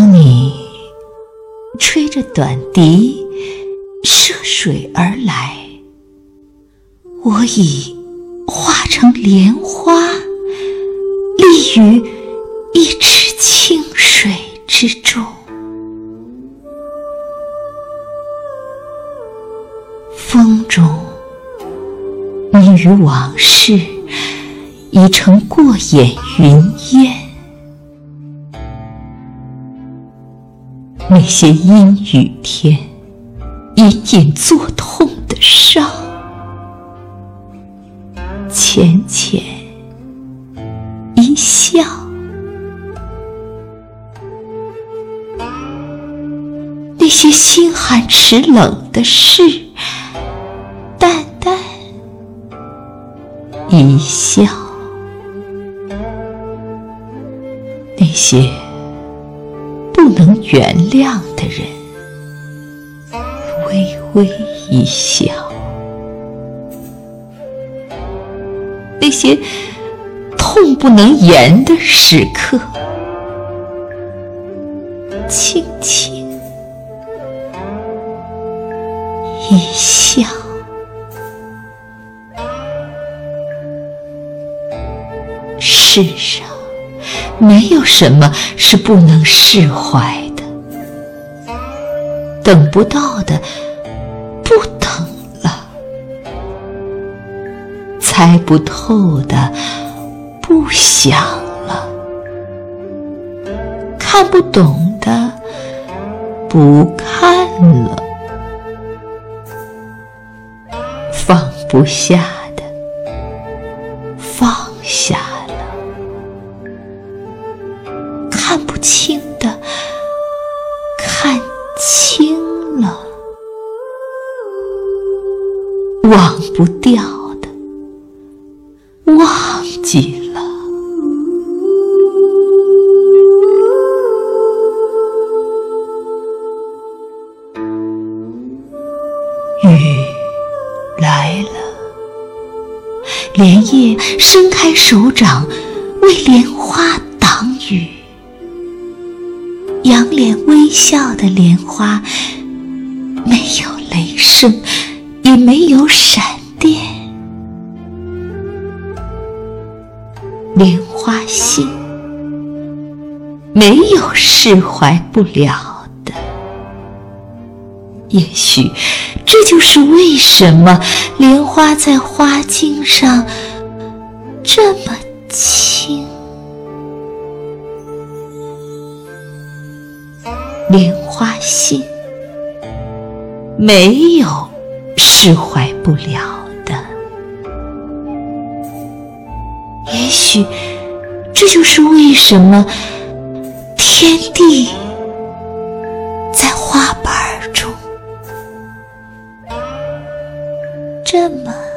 当你吹着短笛，涉水而来。我已化成莲花，立于一池清水之中。风中，你与往事已成过眼云烟。那些阴雨天隐隐作痛的伤，浅浅一笑；那些心寒齿冷的事，淡淡一笑；那些。不能原谅的人，微微一笑；那些痛不能言的时刻，轻轻一笑。世上。没有什么是不能释怀的，等不到的不等了，猜不透的不想了，看不懂的不看了，放不下的放下。清的，看清了；忘不掉的，忘记了。雨来了，莲叶伸开手掌，为莲花。仰脸微笑的莲花，没有雷声，也没有闪电。莲花心，没有释怀不了的。也许这就是为什么莲花在花茎上这么轻。莲花心，没有释怀不了的。也许这就是为什么天地在花瓣中这么。